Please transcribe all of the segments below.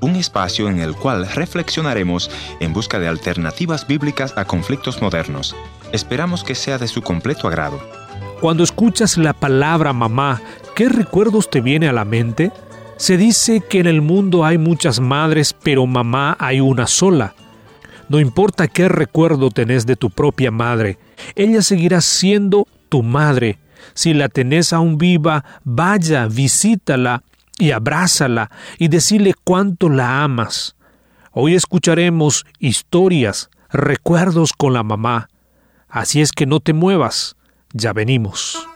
Un espacio en el cual reflexionaremos en busca de alternativas bíblicas a conflictos modernos. Esperamos que sea de su completo agrado. Cuando escuchas la palabra mamá, ¿qué recuerdos te viene a la mente? Se dice que en el mundo hay muchas madres, pero mamá hay una sola. No importa qué recuerdo tenés de tu propia madre, ella seguirá siendo tu madre. Si la tenés aún viva, vaya, visítala y abrázala y decirle cuánto la amas. Hoy escucharemos historias, recuerdos con la mamá. Así es que no te muevas. Ya venimos.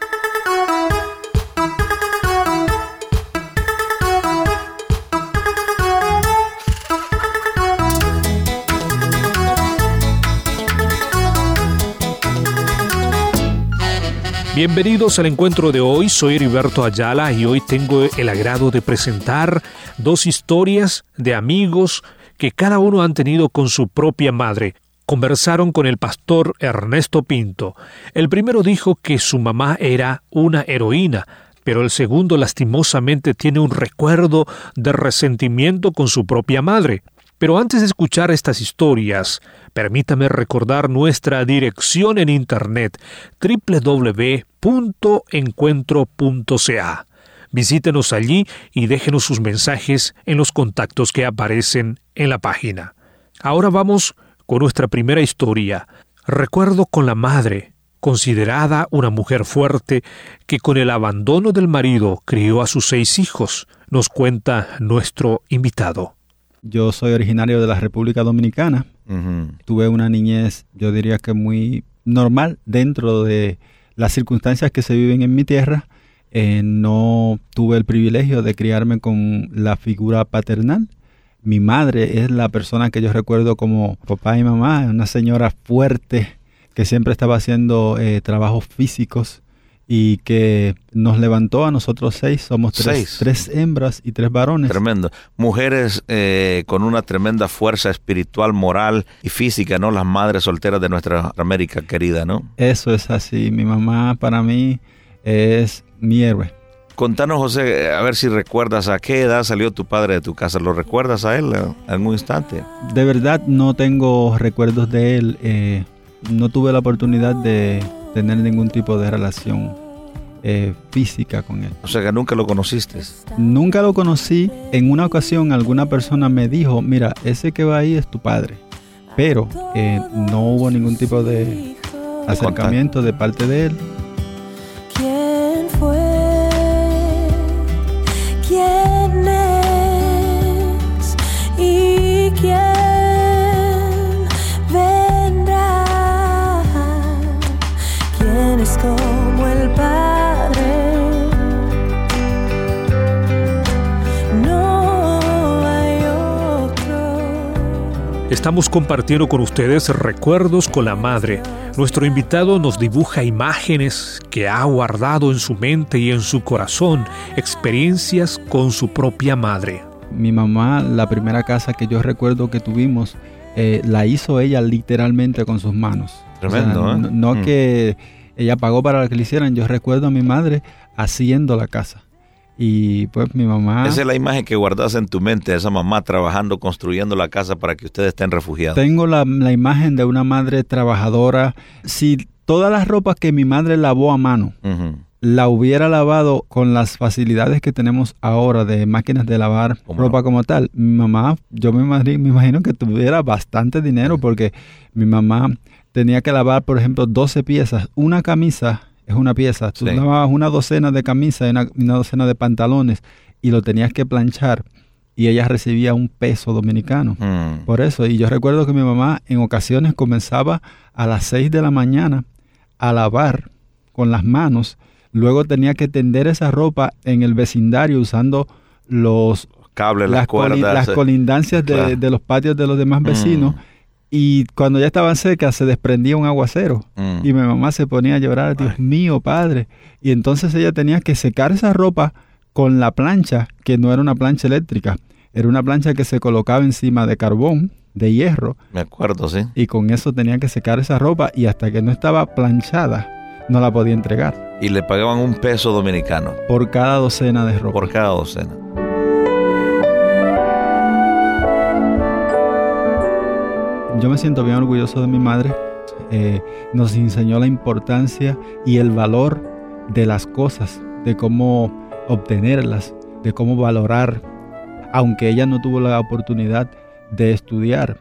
Bienvenidos al encuentro de hoy, soy Heriberto Ayala y hoy tengo el agrado de presentar dos historias de amigos que cada uno han tenido con su propia madre conversaron con el pastor Ernesto Pinto. El primero dijo que su mamá era una heroína, pero el segundo lastimosamente tiene un recuerdo de resentimiento con su propia madre. Pero antes de escuchar estas historias, permítame recordar nuestra dirección en internet www.encuentro.ca. Visítenos allí y déjenos sus mensajes en los contactos que aparecen en la página. Ahora vamos con nuestra primera historia. Recuerdo con la madre, considerada una mujer fuerte, que con el abandono del marido crió a sus seis hijos, nos cuenta nuestro invitado. Yo soy originario de la República Dominicana. Tuve una niñez, yo diría que muy normal dentro de las circunstancias que se viven en mi tierra. Eh, no tuve el privilegio de criarme con la figura paternal mi madre es la persona que yo recuerdo como papá y mamá, una señora fuerte que siempre estaba haciendo eh, trabajos físicos y que nos levantó a nosotros seis, somos tres, tres hembras y tres varones. Tremendo. Mujeres eh, con una tremenda fuerza espiritual, moral y física, ¿no? Las madres solteras de nuestra América querida, ¿no? Eso es así. Mi mamá para mí es mi héroe. Contanos, José, a ver si recuerdas a qué edad salió tu padre de tu casa. ¿Lo recuerdas a él en algún instante? De verdad no tengo recuerdos de él. Eh, no tuve la oportunidad de tener ningún tipo de relación eh, física con él. O sea que nunca lo conociste. Nunca lo conocí. En una ocasión alguna persona me dijo, mira, ese que va ahí es tu padre. Pero eh, no hubo ningún tipo de acercamiento de parte de él. Estamos compartiendo con ustedes recuerdos con la madre. Nuestro invitado nos dibuja imágenes que ha guardado en su mente y en su corazón, experiencias con su propia madre. Mi mamá, la primera casa que yo recuerdo que tuvimos, eh, la hizo ella literalmente con sus manos. Tremendo, ¿eh? No, mm. que ella pagó para que le hicieran, yo recuerdo a mi madre haciendo la casa. Y pues mi mamá... Esa es la imagen que guardas en tu mente, esa mamá trabajando, construyendo la casa para que ustedes estén refugiados. Tengo la, imagen de una madre trabajadora. Si todas las ropas que mi madre lavó a mano, la hubiera lavado con las facilidades que tenemos ahora de máquinas de lavar ropa como tal, mi mamá, yo me imagino, me imagino que tuviera bastante dinero porque mi mamá tenía que lavar, por ejemplo, 12 piezas, una camisa es una pieza. Tú lavabas una docena de camisas y una, docena de pantalones y lo tenías que planchar y ella recibía un peso dominicano. Mm. Por eso, y yo recuerdo que mi mamá en ocasiones comenzaba a las 6 de la mañana a lavar con las manos, luego tenía que tender esa ropa en el vecindario usando los cables, las, las colindancias de, los patios de los demás mm. Y cuando ya estaban secas se desprendía un aguacero. Mm. Y mi mamá se ponía a llorar, Dios mío, padre. Y entonces ella tenía que secar esa ropa con la plancha, que no era una plancha eléctrica. Era una plancha que se colocaba encima de carbón, de hierro. Me acuerdo, sí. Y con eso tenía que secar esa ropa y hasta que no estaba planchada, no la podía entregar. Y le pagaban un peso dominicano. Por cada docena de ropa. Por cada docena. Yo me siento bien orgulloso de mi madre. Eh, nos enseñó la importancia y el valor de las cosas, de cómo obtenerlas, de cómo valorar. Aunque ella no tuvo la oportunidad de estudiar,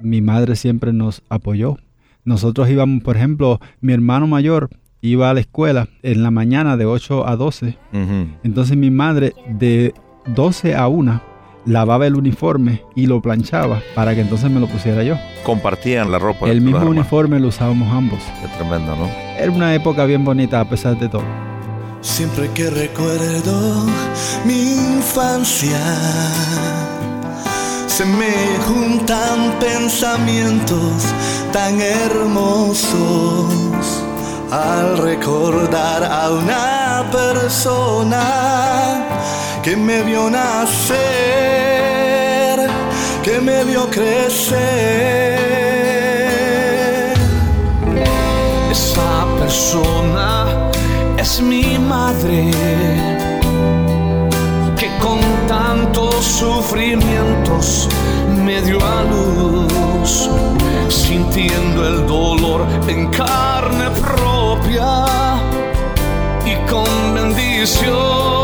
mi madre siempre nos apoyó. Nosotros íbamos, por ejemplo, mi hermano mayor iba a la escuela en la mañana de 8 a 12. Entonces mi madre de 12 a 1 lavaba el uniforme y lo planchaba para que entonces me lo pusiera yo. Compartían la ropa. El mismo uniforme lo usábamos ambos. Qué tremendo, ¿no? Era una época bien bonita a pesar de todo. Siempre que recuerdo mi infancia, se me juntan pensamientos tan hermosos al recordar a una persona que me vio nacer, que me vio crecer. Esa persona es mi madre, que con tantos sufrimientos me dio a luz, sintiendo el dolor en carne propia y con bendición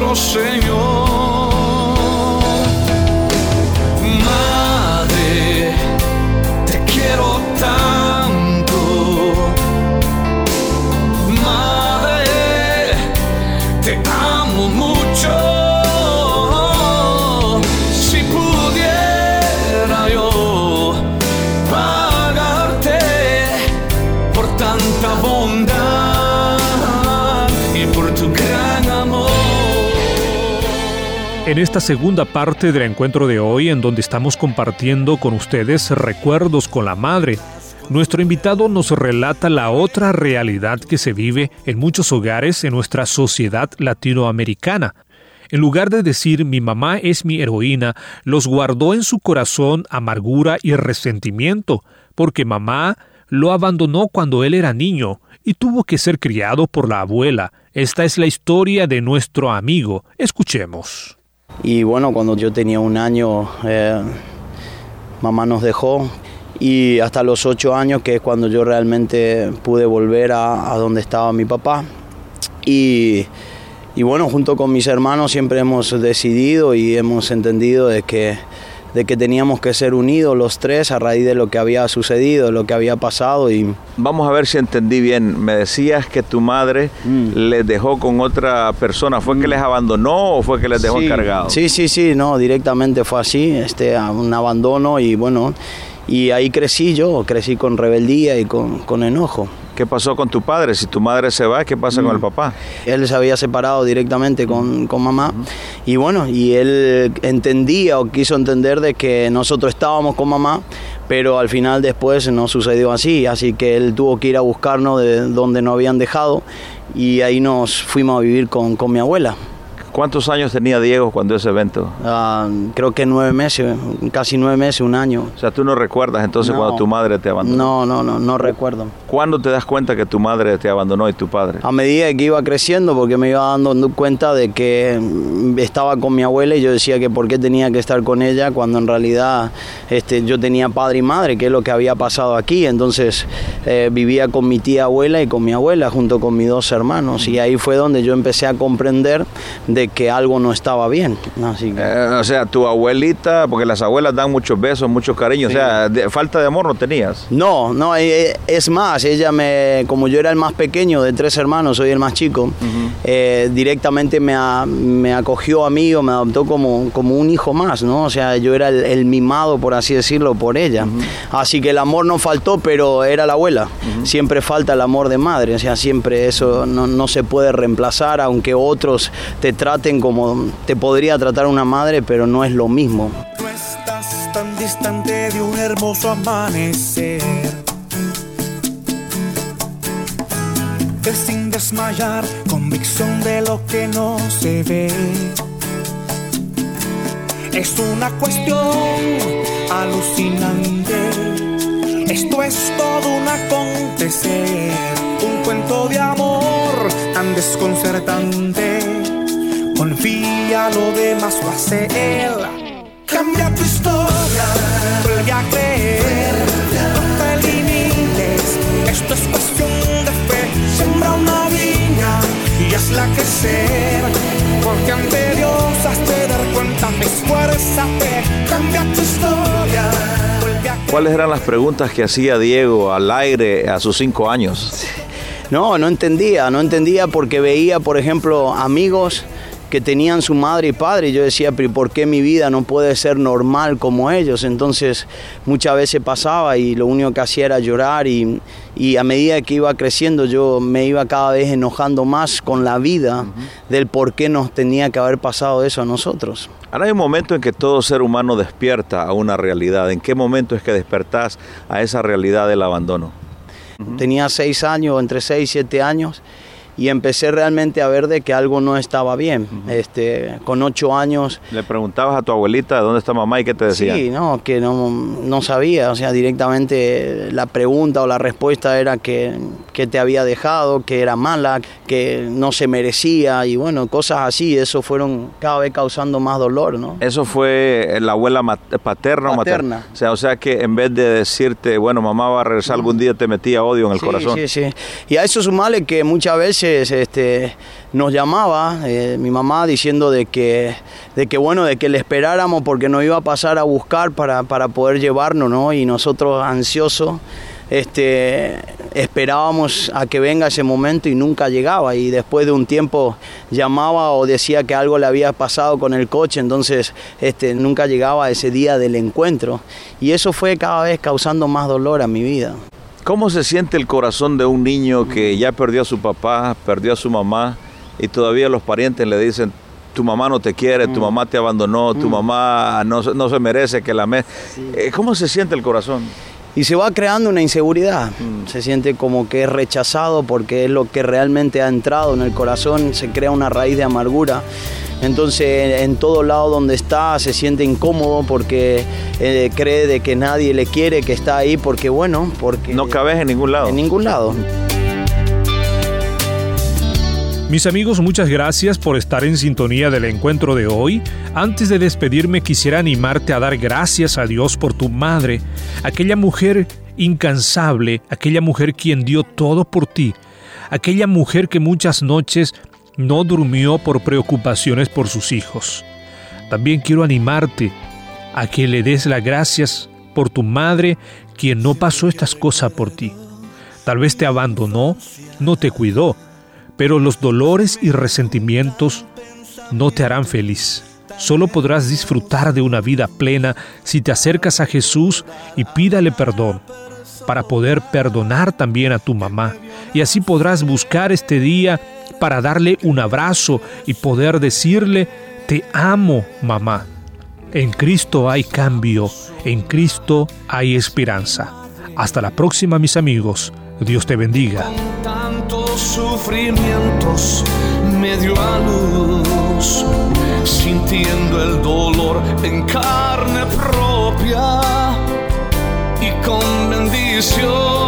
nuestro Señor. Madre, te quiero tanto. Madre, te amo mucho. En esta segunda parte del encuentro de hoy, en donde estamos compartiendo con ustedes recuerdos con la madre, nuestro invitado nos relata la otra realidad que se vive en muchos hogares en nuestra sociedad latinoamericana. En lugar de decir mi mamá es mi heroína, los guardó en su corazón amargura y resentimiento, porque mamá lo abandonó cuando él era niño y tuvo que ser criado por la abuela. Esta es la historia de nuestro amigo. Escuchemos. Y bueno, cuando yo tenía un año, eh, mamá nos dejó y hasta los ocho años, que es cuando yo realmente pude volver a, donde estaba mi papá. Y, y, bueno, junto con mis hermanos siempre hemos decidido y hemos entendido de que de que teníamos que ser unidos los tres a raíz de lo que había sucedido, lo que había pasado y vamos a ver si entendí bien. Me decías que tu madre mm. les dejó con otra persona, ¿fue que mm. les abandonó o fue que les dejó encargados? Sí, sí, sí, no, directamente fue así, este un abandono y bueno, y ahí crecí yo, crecí con rebeldía y con, con enojo. ¿Qué pasó con tu padre? Si tu madre se va, ¿qué pasa con el mm. papá? Él se había separado directamente con, con, mamá y bueno, y él entendía o quiso entender de que nosotros estábamos con mamá, pero al final después no sucedió así, así que él tuvo que ir a buscarnos de donde nos habían dejado y ahí nos fuimos a vivir con, con mi abuela. ¿Cuántos años tenía Diego cuando ese evento? Ah, creo que nueve meses, casi nueve meses, un año. O sea, tú no recuerdas entonces cuando tu madre te abandonó. No, no, no, no recuerdo. ¿Cuándo te das cuenta que tu madre te abandonó y tu padre? A medida que iba creciendo, porque me iba dando cuenta de que estaba con mi abuela y yo decía que por qué tenía que estar con ella cuando en realidad este, yo tenía padre y madre, que es lo que había pasado aquí. Entonces eh, vivía con mi tía abuela y con mi abuela junto con mis dos hermanos y ahí fue donde yo empecé a comprender de que algo no estaba bien. Eh, o sea, tu abuelita, porque las abuelas dan muchos besos, mucho cariño, o sea, falta de amor no tenías. No, no, eh, es más, ella me, como yo era el más pequeño de tres hermanos, soy el más chico, eh, directamente me, me, acogió a mí o me adoptó como, como un hijo más, ¿no? O sea, yo era el, mimado, por así decirlo, por ella. Así que el amor no faltó, pero era la abuela. Siempre falta el amor de madre, o sea, siempre eso no, no se puede reemplazar, aunque otros te traten como te podría tratar una madre, pero no es lo mismo. No estás tan distante de un hermoso amanecer. Que sin desmayar, convicción de lo que no se ve. Es una cuestión alucinante. Esto es todo un acontecer, un cuento de amor tan desconcertante Confía, lo demás lo hace él. cambia tu historia. Vuelve a creer, no te limites. Esto es cuestión de fe. Sembra una viña y hazla crecer. Porque ante Dios has de dar cuenta. Es fuerza fe, cambia tu historia. Vuelve a ¿Cuáles eran las preguntas que hacía Diego al aire a sus cinco años? No, no entendía, no entendía porque veía, por ejemplo, amigos que tenían su madre y padre y yo decía, pero ¿por qué mi vida no puede ser normal como ellos? Entonces muchas veces pasaba y lo único que hacía era llorar y, y a medida que iba creciendo yo me iba cada vez enojando más con la vida del por qué nos tenía que haber pasado eso a nosotros. Ahora hay un momento en que todo ser humano despierta a una realidad. ¿En qué momento es que despertás a esa realidad del abandono? Tenía seis años, entre seis y siete años, y empecé realmente a ver de que algo no estaba bien. este, con ocho años, Le preguntabas a tu abuelita dónde está mamá y qué te decía. sí, no, que no, no sabía, o sea, directamente la pregunta o la respuesta era que, que te había dejado, que era mala, que no se merecía, y bueno, cosas así, eso fueron cada vez causando más dolor, ¿no? Eso fue la abuela paterna o materna. O sea, o sea que en vez de decirte, bueno, mamá va a regresar algún día, te metía odio en el Sí, corazón. Sí, sí. Y a eso sumarle que muchas veces este, nos llamaba eh, mi mamá diciendo de que, de que, bueno, de que le esperáramos porque nos iba a pasar a buscar para, para poder llevarnos, ¿no? Y nosotros ansiosos este, esperábamos a que venga ese momento y nunca llegaba. Y después de un tiempo llamaba o decía que algo le había pasado con el coche, entonces este, nunca llegaba ese día del encuentro. Y eso fue cada vez causando más dolor a mi vida. ¿Cómo se siente el corazón de un niño que ya perdió a su papá, perdió a su mamá y todavía los parientes le dicen, tu mamá no te quiere, tu mamá te abandonó, tu mamá no, se- no se merece que la me... Eh, ¿Cómo se siente el corazón? Y se va creando una inseguridad, se siente como que es rechazado porque es lo que realmente ha entrado en el corazón, se crea una raíz de amargura. Entonces en todo lado donde está se siente incómodo porque eh, cree de que nadie le quiere, que está ahí porque bueno, porque... No cabes en ningún lado. En ningún lado. Mis amigos, muchas gracias por estar en sintonía del encuentro de hoy. Antes de despedirme quisiera animarte a dar gracias a Dios por tu madre, aquella mujer incansable, aquella mujer quien dio todo por ti, aquella mujer que muchas noches no durmió por preocupaciones por sus hijos. También quiero animarte a que le des las gracias por tu madre quien no pasó estas cosas por ti. Tal vez te abandonó, no te cuidó, pero los dolores y resentimientos no te harán feliz. Solo podrás disfrutar de una vida plena si te acercas a Jesús y pídale perdón, para poder perdonar también a tu mamá. Y así podrás buscar este día para darle un abrazo y poder decirle, te amo, mamá. En Cristo hay cambio, en Cristo hay esperanza. Hasta la próxima, mis amigos. Dios te bendiga. Tantos sufrimientos a luz, sintiendo el dolor en carne propia y con bendición.